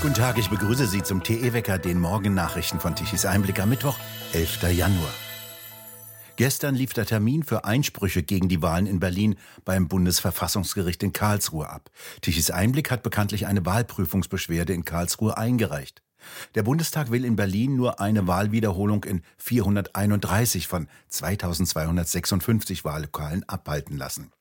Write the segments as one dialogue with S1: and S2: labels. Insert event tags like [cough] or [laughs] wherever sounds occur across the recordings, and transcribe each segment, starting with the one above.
S1: Guten Tag, ich begrüße Sie zum TE-Wecker, den Morgennachrichten von Tichys Einblick am Mittwoch, 11. Januar. Gestern lief der Termin für Einsprüche gegen die Wahlen in Berlin beim Bundesverfassungsgericht in Karlsruhe ab. Tichys Einblick hat bekanntlich eine Wahlprüfungsbeschwerde in Karlsruhe eingereicht. Der Bundestag will in Berlin nur eine Wahlwiederholung in 431 von 2256 Wahllokalen abhalten lassen.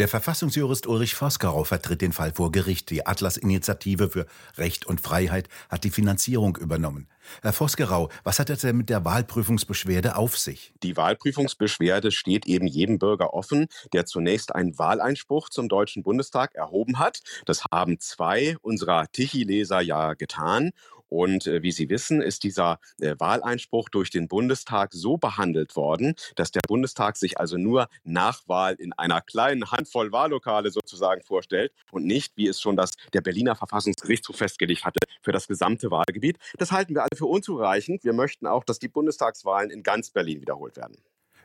S1: Der Verfassungsjurist Ulrich Vosgerau vertritt den Fall vor Gericht. Die Atlas-Initiative für Recht und Freiheit hat die Finanzierung übernommen. Herr Vosgerau, was hat es denn mit der Wahlprüfungsbeschwerde auf sich?
S2: Die Wahlprüfungsbeschwerde steht eben jedem Bürger offen, der zunächst einen Wahleinspruch zum Deutschen Bundestag erhoben hat. Das haben zwei unserer Tichy-Leser ja getan. Und äh, wie Sie wissen, ist dieser äh, Wahleinspruch durch den Bundestag so behandelt worden, dass der Bundestag sich also nur Nachwahl in einer kleinen Handvoll Wahllokale sozusagen vorstellt und nicht, wie es schon das der Berliner Verfassungsgerichtshof festgelegt hatte, für das gesamte Wahlgebiet. Das halten wir alle für unzureichend. Wir möchten auch, dass die Bundestagswahlen in ganz Berlin wiederholt werden.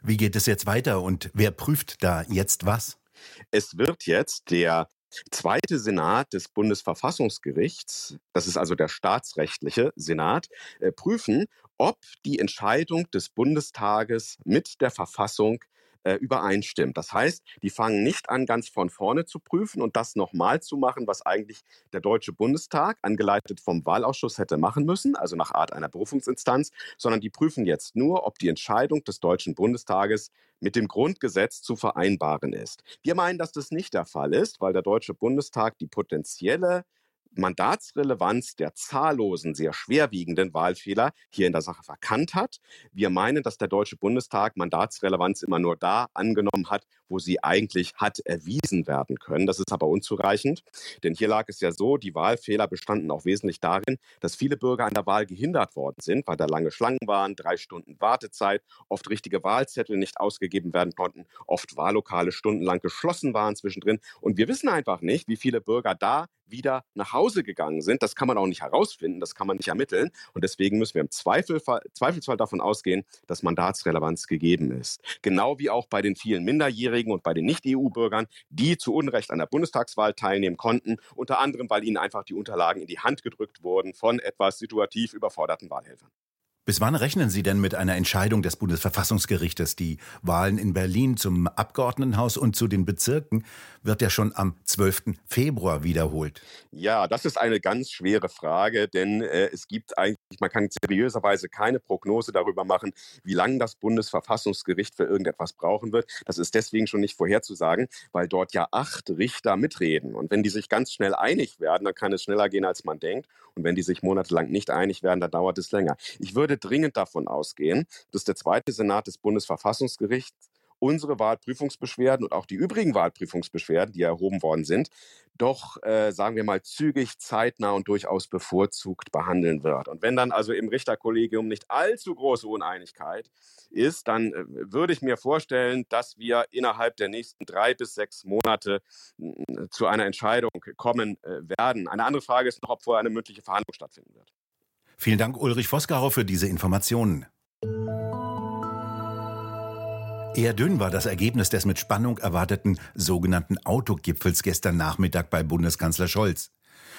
S1: Wie geht es jetzt weiter und wer prüft da jetzt was?
S2: Es wird jetzt der zweite Senat des Bundesverfassungsgerichts, das ist also der staatsrechtliche Senat, äh, prüfen, ob die Entscheidung des Bundestages mit der Verfassung äh, übereinstimmt. Das heißt, die fangen nicht an, ganz von vorne zu prüfen und das nochmal zu machen, was eigentlich der Deutsche Bundestag, angeleitet vom Wahlausschuss, hätte machen müssen, also nach Art einer Berufungsinstanz, sondern die prüfen jetzt nur, ob die Entscheidung des Deutschen Bundestages mit dem Grundgesetz zu vereinbaren ist. Wir meinen, dass das nicht der Fall ist, weil der Deutsche Bundestag die potenzielle Mandatsrelevanz der zahllosen, sehr schwerwiegenden Wahlfehler hier in der Sache verkannt hat. Wir meinen, dass der Deutsche Bundestag Mandatsrelevanz immer nur da angenommen hat, wo sie eigentlich hat erwiesen werden können. Das ist aber unzureichend, denn hier lag es ja so, die Wahlfehler bestanden auch wesentlich darin, dass viele Bürger an der Wahl gehindert worden sind, weil da lange Schlangen waren, drei Stunden Wartezeit, oft richtige Wahlzettel nicht ausgegeben werden konnten, oft Wahllokale stundenlang geschlossen waren zwischendrin. Und wir wissen einfach nicht, wie viele Bürger da wieder nach Hause gegangen sind. Das kann man auch nicht herausfinden, das kann man nicht ermitteln. Und deswegen müssen wir im Zweifelsfall, Zweifelsfall davon ausgehen, dass Mandatsrelevanz gegeben ist. Genau wie auch bei den vielen Minderjährigen und bei den Nicht-EU-Bürgern, die zu Unrecht an der Bundestagswahl teilnehmen konnten, unter anderem, weil ihnen einfach die Unterlagen in die Hand gedrückt wurden von etwas situativ überforderten Wahlhelfern.
S1: Bis wann rechnen Sie denn mit einer Entscheidung des Bundesverfassungsgerichtes? Die Wahlen in Berlin zum Abgeordnetenhaus und zu den Bezirken wird ja schon am 12. Februar wiederholt.
S2: Ja, das ist eine ganz schwere Frage, denn äh, es gibt eigentlich, man kann seriöserweise keine Prognose darüber machen, wie lange das Bundesverfassungsgericht für irgendetwas brauchen wird. Das ist deswegen schon nicht vorherzusagen, weil dort ja acht Richter mitreden. Und wenn die sich ganz schnell einig werden, dann kann es schneller gehen, als man denkt. Und wenn die sich monatelang nicht einig werden, dann dauert es länger. Ich würde würde dringend davon ausgehen, dass der zweite Senat des Bundesverfassungsgerichts unsere Wahlprüfungsbeschwerden und auch die übrigen Wahlprüfungsbeschwerden, die erhoben worden sind, doch, äh, sagen wir mal, zügig, zeitnah und durchaus bevorzugt behandeln wird. Und wenn dann also im Richterkollegium nicht allzu große Uneinigkeit ist, dann äh, würde ich mir vorstellen, dass wir innerhalb der nächsten drei bis sechs Monate zu einer Entscheidung kommen äh, werden. Eine andere Frage ist noch, ob vorher eine mündliche Verhandlung stattfinden wird.
S1: Vielen Dank, Ulrich Voskarau, für diese Informationen. Eher dünn war das Ergebnis des mit Spannung erwarteten sogenannten Autogipfels gestern Nachmittag bei Bundeskanzler Scholz.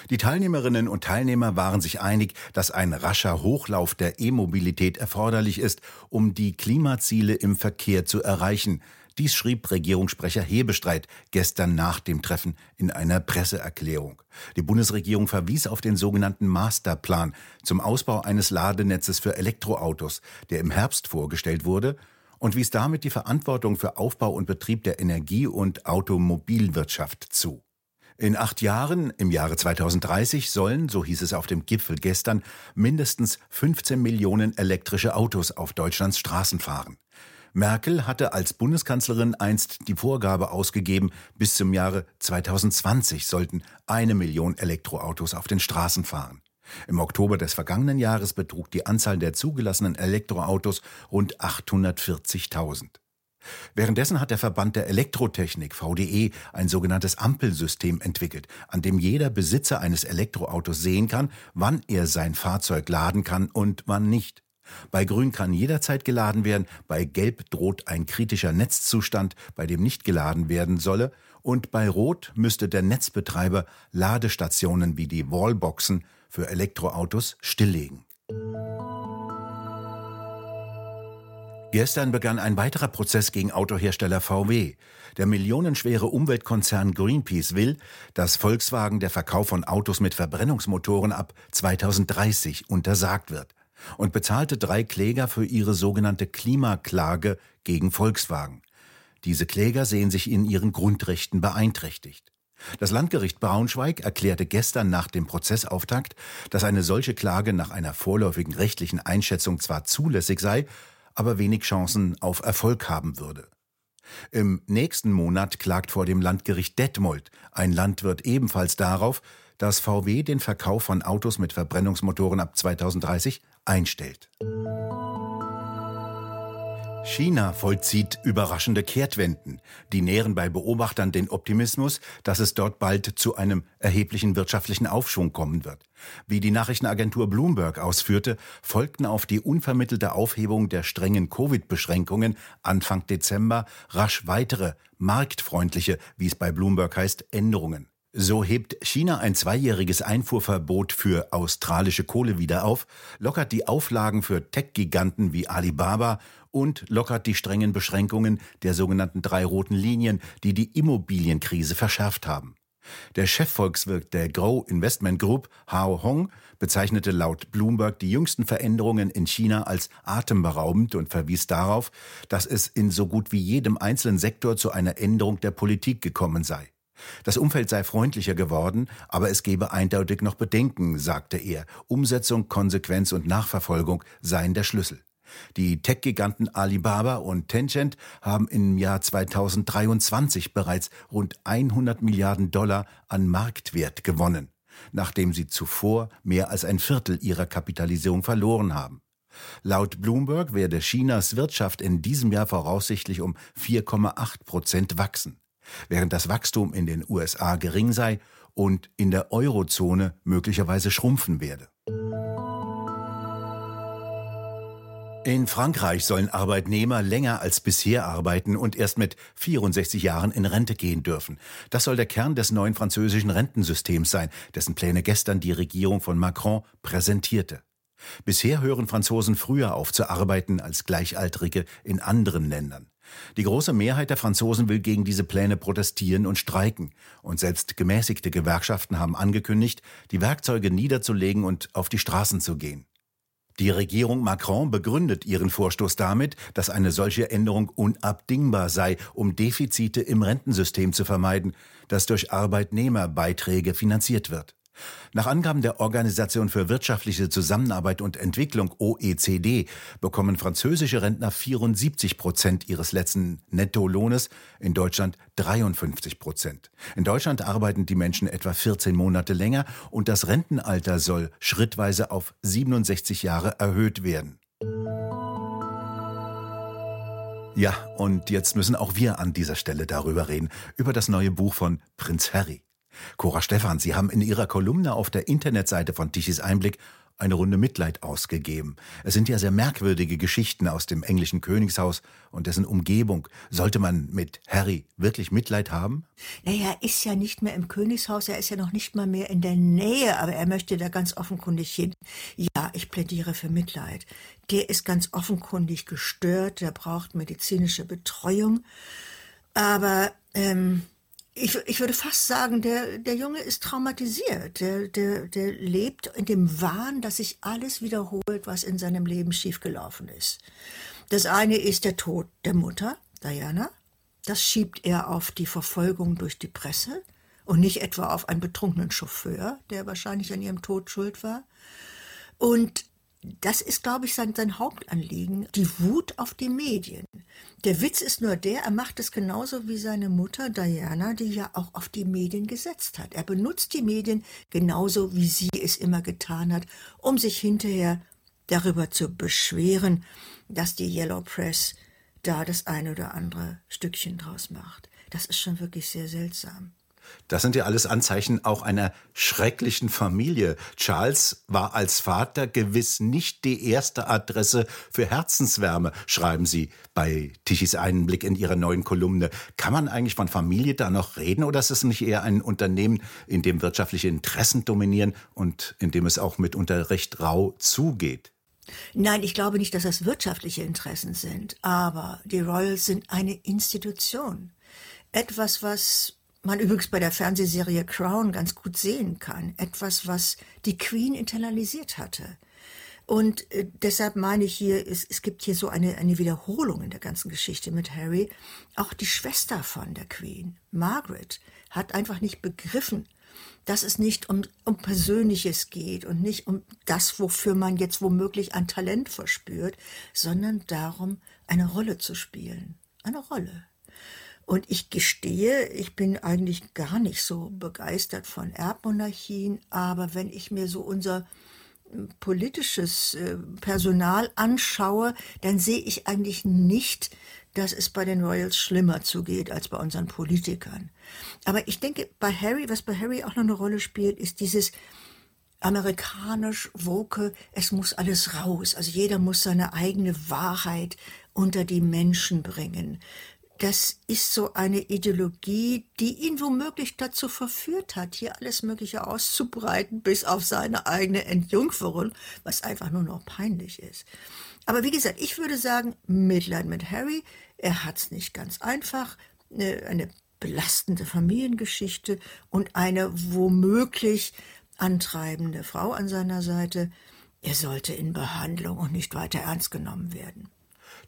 S1: Die Teilnehmerinnen und Teilnehmer waren sich einig, dass ein rascher Hochlauf der E-Mobilität erforderlich ist, um die Klimaziele im Verkehr zu erreichen, dies schrieb Regierungssprecher Hebestreit gestern nach dem Treffen in einer Presseerklärung. Die Bundesregierung verwies auf den sogenannten Masterplan zum Ausbau eines Ladenetzes für Elektroautos, der im Herbst vorgestellt wurde und wies damit die Verantwortung für Aufbau und Betrieb der Energie- und Automobilwirtschaft zu. In acht Jahren, im Jahre 2030, sollen, so hieß es auf dem Gipfel gestern, mindestens 15 Millionen elektrische Autos auf Deutschlands Straßen fahren. Merkel hatte als Bundeskanzlerin einst die Vorgabe ausgegeben, bis zum Jahre 2020 sollten eine Million Elektroautos auf den Straßen fahren. Im Oktober des vergangenen Jahres betrug die Anzahl der zugelassenen Elektroautos rund 840.000. Währenddessen hat der Verband der Elektrotechnik VDE ein sogenanntes Ampelsystem entwickelt, an dem jeder Besitzer eines Elektroautos sehen kann, wann er sein Fahrzeug laden kann und wann nicht. Bei Grün kann jederzeit geladen werden, bei Gelb droht ein kritischer Netzzustand, bei dem nicht geladen werden solle, Und bei Rot müsste der Netzbetreiber Ladestationen wie die Wallboxen für Elektroautos stilllegen. Gestern begann ein weiterer Prozess gegen Autohersteller VW. Der millionenschwere Umweltkonzern Greenpeace will, dass Volkswagen der Verkauf von Autos mit Verbrennungsmotoren ab 2030 untersagt wird und bezahlte drei Kläger für ihre sogenannte Klimaklage gegen Volkswagen. Diese Kläger sehen sich in ihren Grundrechten beeinträchtigt. Das Landgericht Braunschweig erklärte gestern nach dem Prozessauftakt, dass eine solche Klage nach einer vorläufigen rechtlichen Einschätzung zwar zulässig sei, aber wenig Chancen auf Erfolg haben würde. Im nächsten Monat klagt vor dem Landgericht Detmold ein Landwirt ebenfalls darauf, dass VW den Verkauf von Autos mit Verbrennungsmotoren ab 2030 einstellt. China vollzieht überraschende Kehrtwenden. Die nähren bei Beobachtern den Optimismus, dass es dort bald zu einem erheblichen wirtschaftlichen Aufschwung kommen wird. Wie die Nachrichtenagentur Bloomberg ausführte, folgten auf die unvermittelte Aufhebung der strengen Covid-Beschränkungen Anfang Dezember rasch weitere, marktfreundliche, wie es bei Bloomberg heißt, Änderungen. So hebt China ein zweijähriges Einfuhrverbot für australische Kohle wieder auf, lockert die Auflagen für Tech-Giganten wie Alibaba und lockert die strengen Beschränkungen der sogenannten drei roten Linien, die die Immobilienkrise verschärft haben. Der Chefvolkswirt der Grow Investment Group, Hao Hong, bezeichnete laut Bloomberg die jüngsten Veränderungen in China als atemberaubend und verwies darauf, dass es in so gut wie jedem einzelnen Sektor zu einer Änderung der Politik gekommen sei. Das Umfeld sei freundlicher geworden, aber es gebe eindeutig noch Bedenken, sagte er. Umsetzung, Konsequenz und Nachverfolgung seien der Schlüssel. Die Tech-Giganten Alibaba und Tencent haben im Jahr 2023 bereits rund 100 Milliarden Dollar an Marktwert gewonnen, nachdem sie zuvor mehr als ein Viertel ihrer Kapitalisierung verloren haben. Laut Bloomberg werde Chinas Wirtschaft in diesem Jahr voraussichtlich um 4,8 Prozent wachsen während das Wachstum in den USA gering sei und in der Eurozone möglicherweise schrumpfen werde. In Frankreich sollen Arbeitnehmer länger als bisher arbeiten und erst mit 64 Jahren in Rente gehen dürfen. Das soll der Kern des neuen französischen Rentensystems sein, dessen Pläne gestern die Regierung von Macron präsentierte. Bisher hören Franzosen früher auf zu arbeiten als Gleichaltrige in anderen Ländern. Die große Mehrheit der Franzosen will gegen diese Pläne protestieren und streiken, und selbst gemäßigte Gewerkschaften haben angekündigt, die Werkzeuge niederzulegen und auf die Straßen zu gehen. Die Regierung Macron begründet ihren Vorstoß damit, dass eine solche Änderung unabdingbar sei, um Defizite im Rentensystem zu vermeiden, das durch Arbeitnehmerbeiträge finanziert wird. Nach Angaben der Organisation für wirtschaftliche Zusammenarbeit und Entwicklung OECD bekommen französische Rentner 74 Prozent ihres letzten Nettolohnes, in Deutschland 53 Prozent. In Deutschland arbeiten die Menschen etwa 14 Monate länger und das Rentenalter soll schrittweise auf 67 Jahre erhöht werden. Ja, und jetzt müssen auch wir an dieser Stelle darüber reden, über das neue Buch von Prinz Harry. Cora Stephan, Sie haben in Ihrer Kolumne auf der Internetseite von Tichys Einblick eine Runde Mitleid ausgegeben. Es sind ja sehr merkwürdige Geschichten aus dem englischen Königshaus und dessen Umgebung. Sollte man mit Harry wirklich Mitleid haben?
S3: Naja, er ist ja nicht mehr im Königshaus, er ist ja noch nicht mal mehr in der Nähe, aber er möchte da ganz offenkundig hin. Ja, ich plädiere für Mitleid. Der ist ganz offenkundig gestört, der braucht medizinische Betreuung. Aber ähm, ich, ich würde fast sagen, der, der Junge ist traumatisiert. Der, der, der lebt in dem Wahn, dass sich alles wiederholt, was in seinem Leben schiefgelaufen ist. Das eine ist der Tod der Mutter, Diana. Das schiebt er auf die Verfolgung durch die Presse und nicht etwa auf einen betrunkenen Chauffeur, der wahrscheinlich an ihrem Tod schuld war. Und das ist, glaube ich, sein, sein Hauptanliegen, die Wut auf die Medien. Der Witz ist nur der, er macht es genauso wie seine Mutter Diana, die ja auch auf die Medien gesetzt hat. Er benutzt die Medien genauso, wie sie es immer getan hat, um sich hinterher darüber zu beschweren, dass die Yellow Press da das eine oder andere Stückchen draus macht. Das ist schon wirklich sehr seltsam.
S1: Das sind ja alles Anzeichen auch einer schrecklichen Familie. Charles war als Vater gewiss nicht die erste Adresse für Herzenswärme, schreiben Sie bei Tichys Einblick in Ihrer neuen Kolumne. Kann man eigentlich von Familie da noch reden oder ist es nicht eher ein Unternehmen, in dem wirtschaftliche Interessen dominieren und in dem es auch mitunter recht rau zugeht?
S3: Nein, ich glaube nicht, dass das wirtschaftliche Interessen sind, aber die Royals sind eine Institution. Etwas, was man übrigens bei der Fernsehserie Crown ganz gut sehen kann. Etwas, was die Queen internalisiert hatte. Und äh, deshalb meine ich hier, es, es gibt hier so eine, eine Wiederholung in der ganzen Geschichte mit Harry. Auch die Schwester von der Queen, Margaret, hat einfach nicht begriffen, dass es nicht um, um Persönliches geht und nicht um das, wofür man jetzt womöglich ein Talent verspürt, sondern darum, eine Rolle zu spielen. Eine Rolle. Und ich gestehe, ich bin eigentlich gar nicht so begeistert von Erbmonarchien, aber wenn ich mir so unser hm, politisches äh, Personal anschaue, dann sehe ich eigentlich nicht, dass es bei den Royals schlimmer zugeht als bei unseren Politikern. Aber ich denke, bei Harry, was bei Harry auch noch eine Rolle spielt, ist dieses amerikanisch woke, es muss alles raus. Also jeder muss seine eigene Wahrheit unter die Menschen bringen das ist so eine Ideologie, die ihn womöglich dazu verführt hat, hier alles Mögliche auszubreiten, bis auf seine eigene Entjungferung, was einfach nur noch peinlich ist. Aber wie gesagt, ich würde sagen, Mitleid mit Harry, er hat's nicht ganz einfach, eine belastende Familiengeschichte und eine womöglich antreibende Frau an seiner Seite. Er sollte in Behandlung und nicht weiter ernst genommen werden.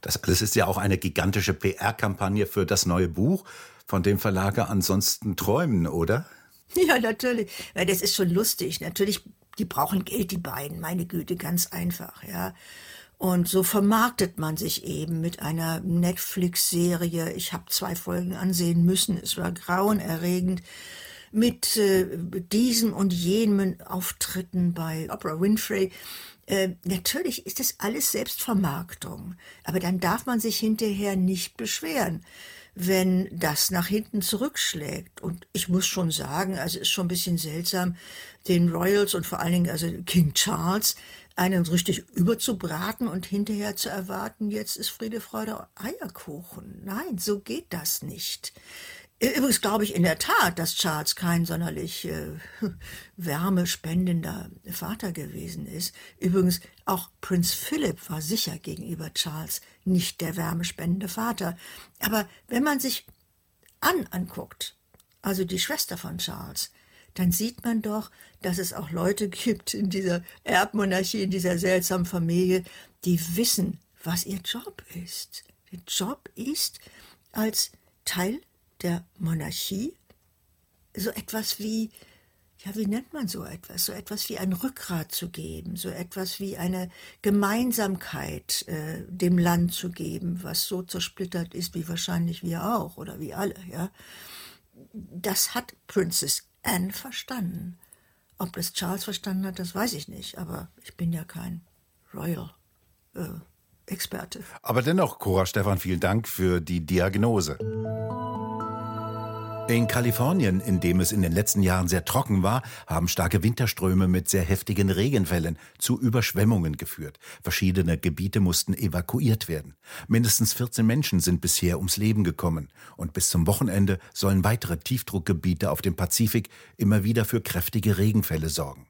S1: Das alles ist ja auch eine gigantische PR-Kampagne für das neue Buch, von dem Verlage ansonsten träumen, oder? [laughs]
S3: Ja, natürlich. Das ist schon lustig. Natürlich, die brauchen Geld, die beiden. Meine Güte, ganz einfach, ja. Und so vermarktet man sich eben mit einer Netflix-Serie. Ich habe zwei Folgen ansehen müssen. Es war grauenerregend. Mit äh, diesem und jenem Auftritten bei Oprah Winfrey. Äh, natürlich ist das alles Selbstvermarktung, aber dann darf man sich hinterher nicht beschweren, wenn das nach hinten zurückschlägt. Und ich muss schon sagen, also ist schon ein bisschen seltsam, den Royals und vor allen Dingen also King Charles einen richtig überzubraten und hinterher zu erwarten, jetzt ist Friede, Freude, Eierkuchen. Nein, so geht das nicht. Übrigens glaube ich in der Tat, dass Charles kein sonderlich äh, [laughs] wärmespendender Vater gewesen ist. Übrigens, auch Prinz Philip war sicher gegenüber Charles nicht der wärmespendende Vater. Aber wenn man sich Anne anguckt, also die Schwester von Charles, dann sieht man doch, dass es auch Leute gibt in dieser Erbmonarchie, in dieser seltsamen Familie, die wissen, was ihr Job ist. Der Job ist, als Teil der Monarchie so etwas wie, ja, wie nennt man so etwas? So etwas wie ein Rückgrat zu geben, so etwas wie eine Gemeinsamkeit äh, dem Land zu geben, was so zersplittert ist, wie wahrscheinlich wir auch oder wie alle, ja. Das hat Princess Anne verstanden. Ob das Charles verstanden hat, das weiß ich nicht, aber ich bin ja kein Royal äh, Experte.
S1: Aber dennoch, Cora Stefan, vielen Dank für die Diagnose. In Kalifornien, in dem es in den letzten Jahren sehr trocken war, haben starke Winterströme mit sehr heftigen Regenfällen zu Überschwemmungen geführt. Verschiedene Gebiete mussten evakuiert werden. Mindestens 14 Menschen sind bisher ums Leben gekommen. Und bis zum Wochenende sollen weitere Tiefdruckgebiete auf dem Pazifik immer wieder für kräftige Regenfälle sorgen.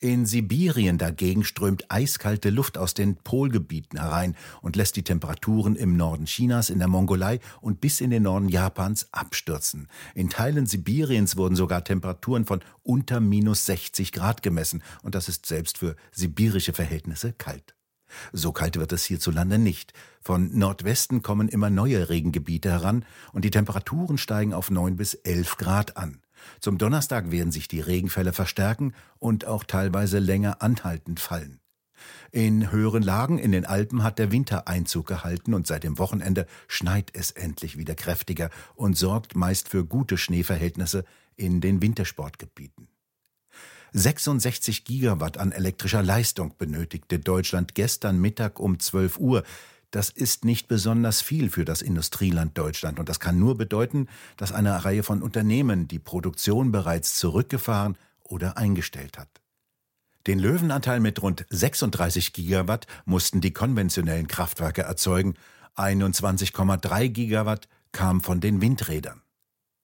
S1: In Sibirien dagegen strömt eiskalte Luft aus den Polgebieten herein und lässt die Temperaturen im Norden Chinas, in der Mongolei und bis in den Norden Japans abstürzen. In Teilen Sibiriens wurden sogar Temperaturen von unter minus 60 Grad gemessen und das ist selbst für sibirische Verhältnisse kalt. So kalt wird es hierzulande nicht. Von Nordwesten kommen immer neue Regengebiete heran und die Temperaturen steigen auf 9 bis 11 Grad an. Zum Donnerstag werden sich die Regenfälle verstärken und auch teilweise länger anhaltend fallen. In höheren Lagen in den Alpen hat der Winter Einzug gehalten und seit dem Wochenende schneit es endlich wieder kräftiger und sorgt meist für gute Schneeverhältnisse in den Wintersportgebieten. 66 Gigawatt an elektrischer Leistung benötigte Deutschland gestern Mittag um 12 Uhr. Das ist nicht besonders viel für das Industrieland Deutschland und das kann nur bedeuten, dass eine Reihe von Unternehmen die Produktion bereits zurückgefahren oder eingestellt hat. Den Löwenanteil mit rund 36 Gigawatt mussten die konventionellen Kraftwerke erzeugen, 21,3 Gigawatt kam von den Windrädern.